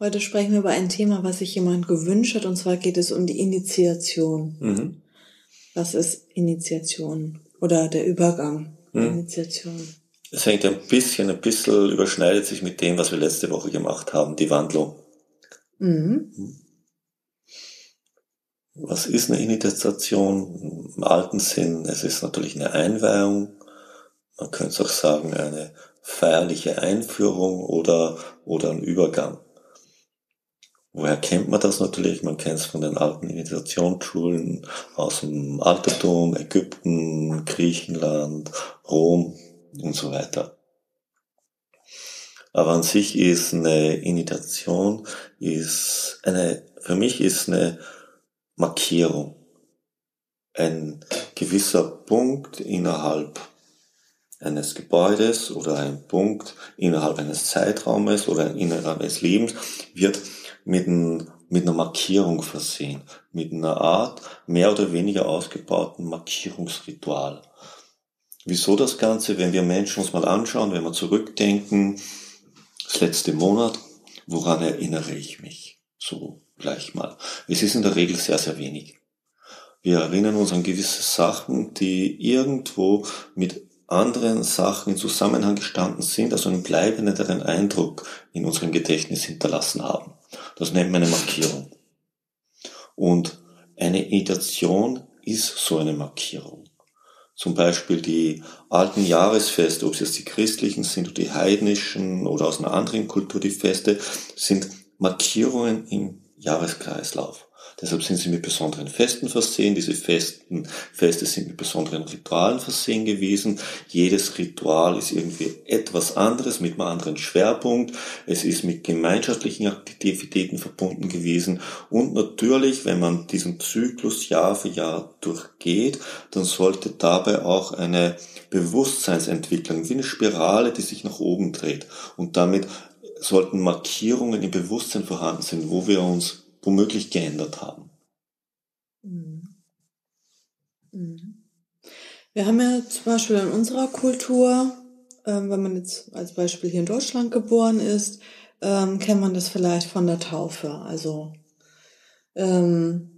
Heute sprechen wir über ein Thema, was sich jemand gewünscht hat, und zwar geht es um die Initiation. Mhm. Was ist Initiation? Oder der Übergang mhm. Initiation? Es hängt ein bisschen, ein bisschen überschneidet sich mit dem, was wir letzte Woche gemacht haben, die Wandlung. Mhm. mhm. Was ist eine Initiation? Im alten Sinn, es ist natürlich eine Einweihung. Man könnte auch sagen, eine feierliche Einführung oder, oder ein Übergang. Woher kennt man das natürlich? Man kennt es von den alten Initiationsschulen aus dem Altertum, Ägypten, Griechenland, Rom und so weiter. Aber an sich ist eine Initiation, ist eine, für mich ist eine Markierung. Ein gewisser Punkt innerhalb eines Gebäudes oder ein Punkt innerhalb eines Zeitraumes oder innerhalb eines Lebens wird mit, ein, mit einer Markierung versehen, mit einer Art mehr oder weniger ausgebauten Markierungsritual. Wieso das Ganze? Wenn wir Menschen uns mal anschauen, wenn wir zurückdenken, das letzte Monat, woran erinnere ich mich? So gleich mal. Es ist in der Regel sehr, sehr wenig. Wir erinnern uns an gewisse Sachen, die irgendwo mit anderen Sachen in Zusammenhang gestanden sind, also einen bleibenderen Eindruck in unserem Gedächtnis hinterlassen haben. Das nennt man eine Markierung. Und eine Imitation ist so eine Markierung. Zum Beispiel die alten Jahresfeste, ob es jetzt die christlichen sind oder die heidnischen oder aus einer anderen Kultur die Feste, sind Markierungen im Jahreskreislauf. Deshalb sind sie mit besonderen Festen versehen. Diese Festen, Feste sind mit besonderen Ritualen versehen gewesen. Jedes Ritual ist irgendwie etwas anderes mit einem anderen Schwerpunkt. Es ist mit gemeinschaftlichen Aktivitäten verbunden gewesen. Und natürlich, wenn man diesen Zyklus Jahr für Jahr durchgeht, dann sollte dabei auch eine Bewusstseinsentwicklung, wie eine Spirale, die sich nach oben dreht. Und damit sollten Markierungen im Bewusstsein vorhanden sein, wo wir uns womöglich geändert haben. Mhm. Mhm. Wir haben ja zum Beispiel in unserer Kultur, ähm, wenn man jetzt als Beispiel hier in Deutschland geboren ist, ähm, kennt man das vielleicht von der Taufe. Also ähm,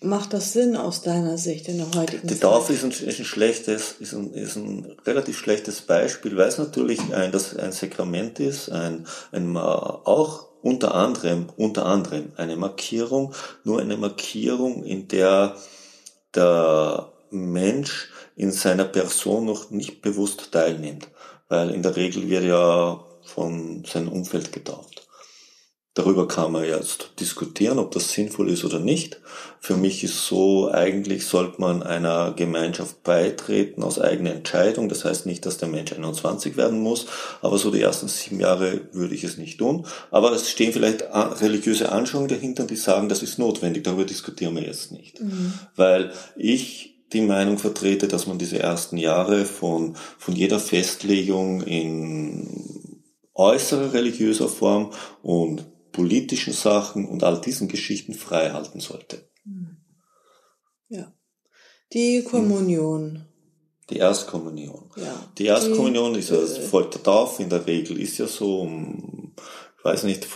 macht das Sinn aus deiner Sicht in der heutigen Die Taufe ist ein, ist ein schlechtes, ist ein, ist ein relativ schlechtes Beispiel, weil es natürlich ein, das ein Sakrament ist, ein, ein auch unter anderem, unter anderem eine Markierung, nur eine Markierung, in der der Mensch in seiner Person noch nicht bewusst teilnimmt, weil in der Regel wird ja von seinem Umfeld getauft. Darüber kann man jetzt diskutieren, ob das sinnvoll ist oder nicht. Für mich ist so, eigentlich sollte man einer Gemeinschaft beitreten aus eigener Entscheidung. Das heißt nicht, dass der Mensch 21 werden muss, aber so die ersten sieben Jahre würde ich es nicht tun. Aber es stehen vielleicht religiöse Anschauungen dahinter, die sagen, das ist notwendig. Darüber diskutieren wir jetzt nicht. Mhm. Weil ich die Meinung vertrete, dass man diese ersten Jahre von, von jeder Festlegung in äußerer religiöser Form und politischen Sachen und all diesen Geschichten frei halten sollte. Ja. Die Kommunion. Die Erstkommunion. Ja. Die Erstkommunion die, ist ja das Volk der Taufe in der Regel, ist ja so um weiß nicht,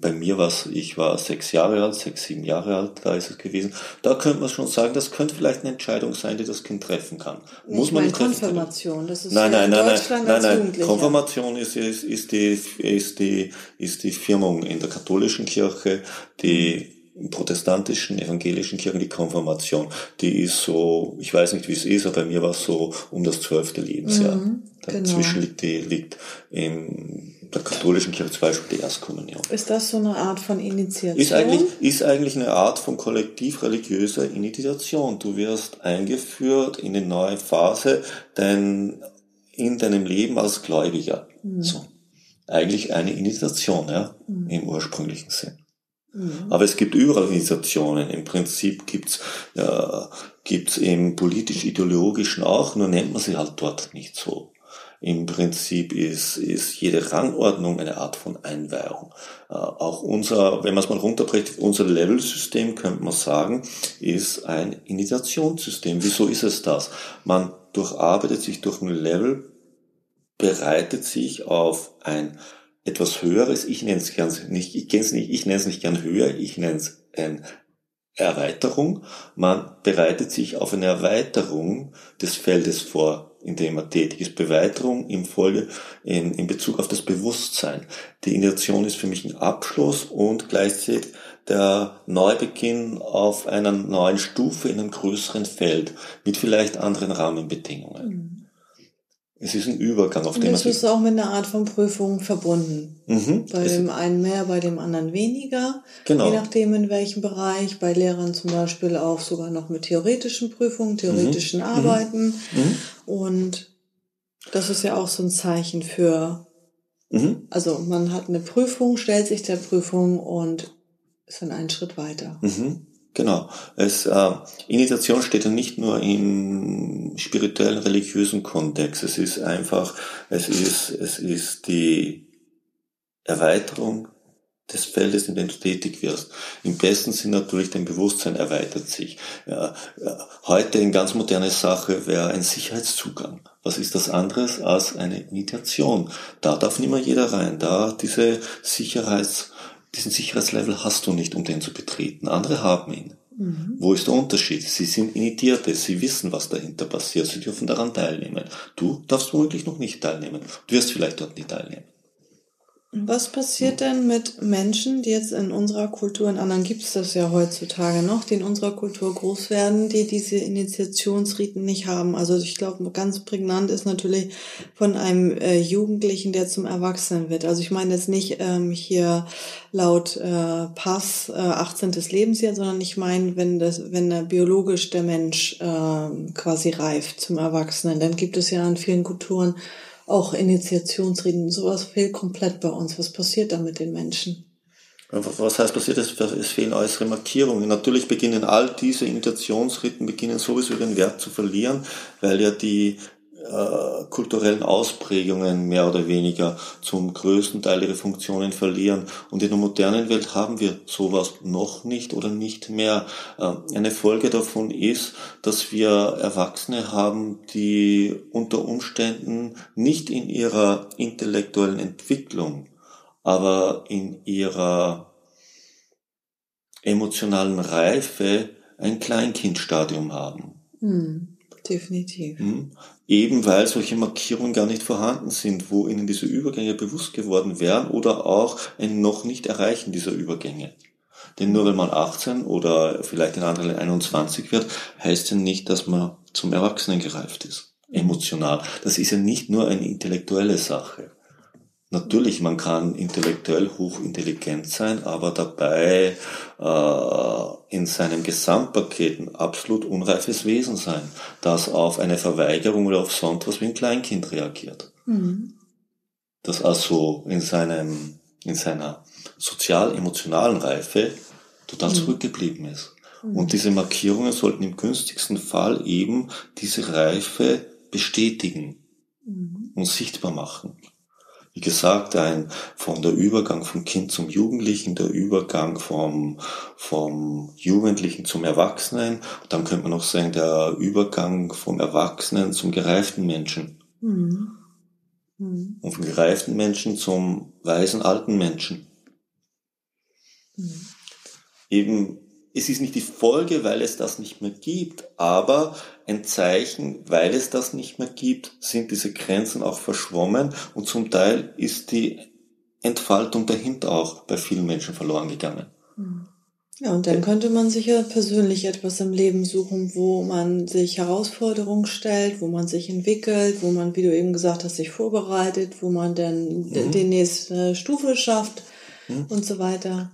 bei mir war es, ich war sechs Jahre alt, sechs, sieben Jahre alt, da ist es gewesen. Da könnte man schon sagen, das könnte vielleicht eine Entscheidung sein, die das Kind treffen kann. Nicht Muss man nicht Konfirmation, das ist nein, nein, nein, nein, nein, nein, Konfirmation ist, ist, ist die, ist die, ist die Firmung in der katholischen Kirche, die protestantischen, evangelischen Kirchen die Konfirmation, die ist so, ich weiß nicht, wie es ist, aber bei mir war es so um das zwölfte Lebensjahr. Mhm, Dazwischen genau. liegt die, liegt im der katholischen Kirche zum Beispiel die Erstkommunion. Ist das so eine Art von Initiation? Ist eigentlich, ist eigentlich eine Art von kollektiv religiöser Initiation. Du wirst eingeführt in eine neue Phase dein, in deinem Leben als Gläubiger. Mhm. So. Eigentlich eine Initiation, ja, mhm. im ursprünglichen Sinn. Mhm. Aber es gibt überall Organisationen. Im Prinzip gibt's ja, gibt's im politisch-ideologischen auch, nur nennt man sie halt dort nicht so. Im Prinzip ist, ist jede Rangordnung eine Art von Einweihung. Äh, auch unser, wenn man es mal runterbricht, unser Level-System, könnte man sagen, ist ein Initiationssystem. Wieso ist es das? Man durcharbeitet sich durch ein Level, bereitet sich auf ein etwas Höheres, ich nenne es gern nicht, ich kenne es nicht, ich nenne es nicht gern höher, ich nenne es ein Erweiterung. Man bereitet sich auf eine Erweiterung des Feldes vor, in dem man tätig ist. Beweiterung im Folge, in, in Bezug auf das Bewusstsein. Die Initiation ist für mich ein Abschluss und gleichzeitig der Neubeginn auf einer neuen Stufe in einem größeren Feld mit vielleicht anderen Rahmenbedingungen. Mhm. Es ist ein Übergang, auf dem man. Es ist auch mit einer Art von Prüfung verbunden. Mhm. Bei dem einen mehr, bei dem anderen weniger. Genau. Je nachdem in welchem Bereich. Bei Lehrern zum Beispiel auch sogar noch mit theoretischen Prüfungen, theoretischen mhm. Arbeiten. Mhm. Und das ist ja auch so ein Zeichen für, mhm. also man hat eine Prüfung, stellt sich der Prüfung und ist dann einen Schritt weiter. Mhm. Genau. Es, äh, Initiation steht ja nicht nur im spirituellen, religiösen Kontext. Es ist einfach, es ist, es ist die Erweiterung des Feldes, in dem du tätig wirst. Im besten Sinn natürlich dein Bewusstsein erweitert sich. Ja, heute eine ganz moderne Sache wäre ein Sicherheitszugang. Was ist das anderes als eine Initiation? Da darf nicht mehr jeder rein. Da diese Sicherheits diesen Sicherheitslevel hast du nicht, um den zu betreten. Andere haben ihn. Mhm. Wo ist der Unterschied? Sie sind Initiierte, sie wissen, was dahinter passiert, sie dürfen daran teilnehmen. Du darfst womöglich noch nicht teilnehmen. Du wirst vielleicht dort nicht teilnehmen. Was passiert denn mit Menschen, die jetzt in unserer Kultur, in anderen gibt es das ja heutzutage noch, die in unserer Kultur groß werden, die diese Initiationsriten nicht haben? Also ich glaube, ganz prägnant ist natürlich von einem äh, Jugendlichen, der zum Erwachsenen wird. Also ich meine jetzt nicht ähm, hier laut äh, Pass äh, 18. Lebensjahr, sondern ich meine, wenn das, wenn der biologisch der Mensch äh, quasi reift zum Erwachsenen, dann gibt es ja in vielen Kulturen auch Initiationsreden, sowas fehlt komplett bei uns. Was passiert da mit den Menschen? Was heißt passiert? Es, es fehlen äußere Markierungen. Natürlich beginnen all diese Initiationsriten beginnen sowieso ihren Wert zu verlieren, weil ja die äh, kulturellen Ausprägungen mehr oder weniger zum größten Teil ihre Funktionen verlieren. Und in der modernen Welt haben wir sowas noch nicht oder nicht mehr. Äh, eine Folge davon ist, dass wir Erwachsene haben, die unter Umständen nicht in ihrer intellektuellen Entwicklung, aber in ihrer emotionalen Reife ein Kleinkindstadium haben. Hm, definitiv. Hm? eben weil solche Markierungen gar nicht vorhanden sind, wo ihnen diese Übergänge bewusst geworden wären oder auch ein noch nicht Erreichen dieser Übergänge. Denn nur wenn man 18 oder vielleicht in anderen 21 wird, heißt ja nicht, dass man zum Erwachsenen gereift ist. Emotional. Das ist ja nicht nur eine intellektuelle Sache. Natürlich, man kann intellektuell hochintelligent sein, aber dabei äh, in seinem Gesamtpaket ein absolut unreifes Wesen sein, das auf eine Verweigerung oder auf sonst was wie ein Kleinkind reagiert. Mhm. Das also in seinem, in seiner sozial-emotionalen Reife total mhm. zurückgeblieben ist. Mhm. Und diese Markierungen sollten im günstigsten Fall eben diese Reife bestätigen mhm. und sichtbar machen wie gesagt, ein von der Übergang vom Kind zum Jugendlichen, der Übergang vom, vom Jugendlichen zum Erwachsenen. Und dann könnte man noch sagen, der Übergang vom Erwachsenen zum gereiften Menschen. Mhm. Mhm. Und vom gereiften Menschen zum weisen alten Menschen. Mhm. Eben es ist nicht die Folge, weil es das nicht mehr gibt, aber ein Zeichen, weil es das nicht mehr gibt, sind diese Grenzen auch verschwommen und zum Teil ist die Entfaltung dahinter auch bei vielen Menschen verloren gegangen. Ja, und dann könnte man sich ja persönlich etwas im Leben suchen, wo man sich Herausforderungen stellt, wo man sich entwickelt, wo man, wie du eben gesagt hast, sich vorbereitet, wo man dann mhm. die nächste Stufe schafft mhm. und so weiter.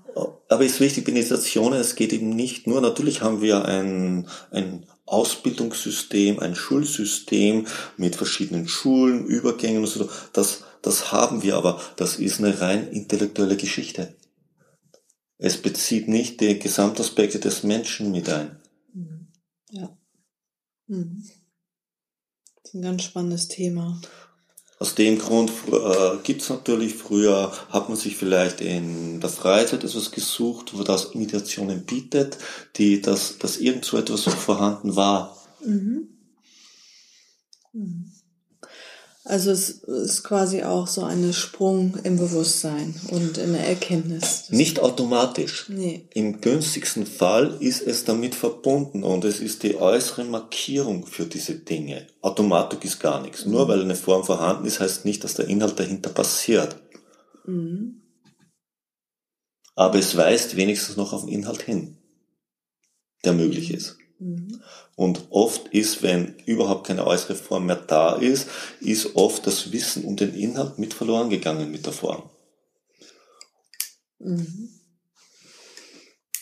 Aber es ist wichtig, Organisationen, es geht eben nicht nur, natürlich haben wir ein, ein Ausbildungssystem, ein Schulsystem mit verschiedenen Schulen, Übergängen und so, das, das haben wir, aber das ist eine rein intellektuelle Geschichte. Es bezieht nicht die Gesamtaspekte des Menschen mit ein. Mhm. Ja. Mhm. Das ist ein ganz spannendes Thema. Aus dem Grund äh, gibt es natürlich früher, hat man sich vielleicht in der Freizeit etwas gesucht, wo das Imitationen bietet, die, dass, dass irgend so etwas vorhanden war. Mhm. Mhm. Also es ist quasi auch so ein Sprung im Bewusstsein und in der Erkenntnis. Nicht automatisch. Nee. Im günstigsten Fall ist es damit verbunden und es ist die äußere Markierung für diese Dinge. Automatik ist gar nichts. Mhm. Nur weil eine Form vorhanden ist, heißt nicht, dass der Inhalt dahinter passiert. Mhm. Aber es weist wenigstens noch auf den Inhalt hin, der möglich ist. Mhm. Und oft ist, wenn überhaupt keine äußere Form mehr da ist, ist oft das Wissen um den Inhalt mit verloren gegangen mit der Form. Mhm.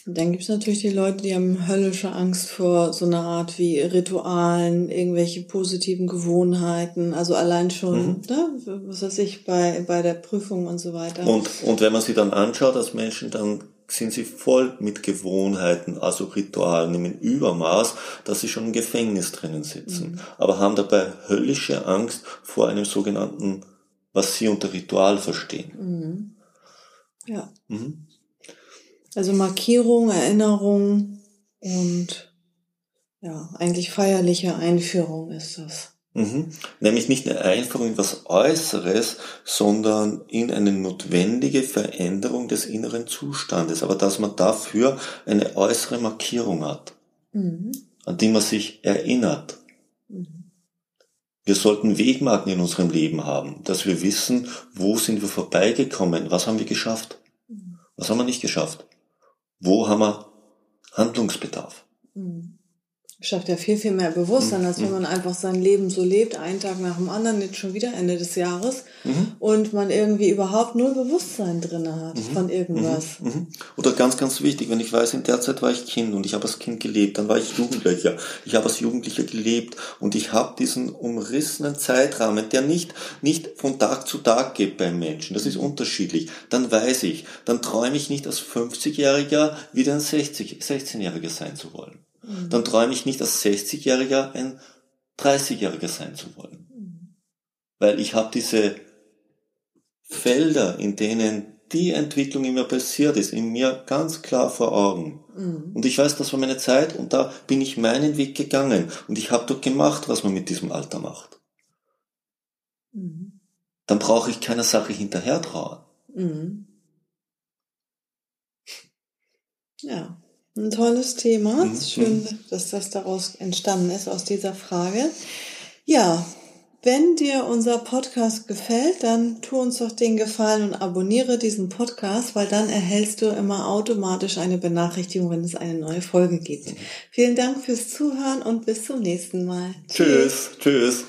Dann gibt es natürlich die Leute, die haben höllische Angst vor so einer Art wie Ritualen, irgendwelche positiven Gewohnheiten, also allein schon, mhm. ne, was weiß ich, bei, bei der Prüfung und so weiter. Und, und wenn man sie dann anschaut als Menschen, dann sind sie voll mit Gewohnheiten, also Ritualen im Übermaß, dass sie schon im Gefängnis drinnen sitzen, mhm. aber haben dabei höllische Angst vor einem sogenannten, was sie unter Ritual verstehen. Mhm. Ja. Mhm. Also Markierung, Erinnerung und ja, eigentlich feierliche Einführung ist das. Mhm. Nämlich nicht eine Einführung in was Äußeres, sondern in eine notwendige Veränderung des inneren Zustandes. Aber dass man dafür eine äußere Markierung hat, mhm. an die man sich erinnert. Mhm. Wir sollten Wegmarken in unserem Leben haben, dass wir wissen, wo sind wir vorbeigekommen, was haben wir geschafft, mhm. was haben wir nicht geschafft, wo haben wir Handlungsbedarf. Mhm schafft ja viel, viel mehr Bewusstsein, als wenn mhm. man einfach sein Leben so lebt, einen Tag nach dem anderen, jetzt schon wieder Ende des Jahres, mhm. und man irgendwie überhaupt null Bewusstsein drin hat mhm. von irgendwas. Mhm. mhm. Oder ganz, ganz wichtig, wenn ich weiß, in der Zeit war ich Kind und ich habe als Kind gelebt, dann war ich Jugendlicher. Ich habe als Jugendlicher gelebt und ich habe diesen umrissenen Zeitrahmen, der nicht, nicht von Tag zu Tag geht beim Menschen. Das ist unterschiedlich. Dann weiß ich, dann träume ich nicht als 50-Jähriger wieder ein 60, 16-Jähriger sein zu wollen. Mhm. dann träume ich nicht als 60-Jähriger ein 30-Jähriger sein zu wollen. Mhm. Weil ich habe diese Felder, in denen die Entwicklung in mir passiert ist, in mir ganz klar vor Augen. Mhm. Und ich weiß, das war meine Zeit und da bin ich meinen Weg gegangen und ich habe dort gemacht, was man mit diesem Alter macht. Mhm. Dann brauche ich keiner Sache hinterher trauern. Mhm. Ja. Ein tolles Thema. Mhm. Schön, dass das daraus entstanden ist, aus dieser Frage. Ja, wenn dir unser Podcast gefällt, dann tu uns doch den Gefallen und abonniere diesen Podcast, weil dann erhältst du immer automatisch eine Benachrichtigung, wenn es eine neue Folge gibt. Vielen Dank fürs Zuhören und bis zum nächsten Mal. Tschüss. Tschüss.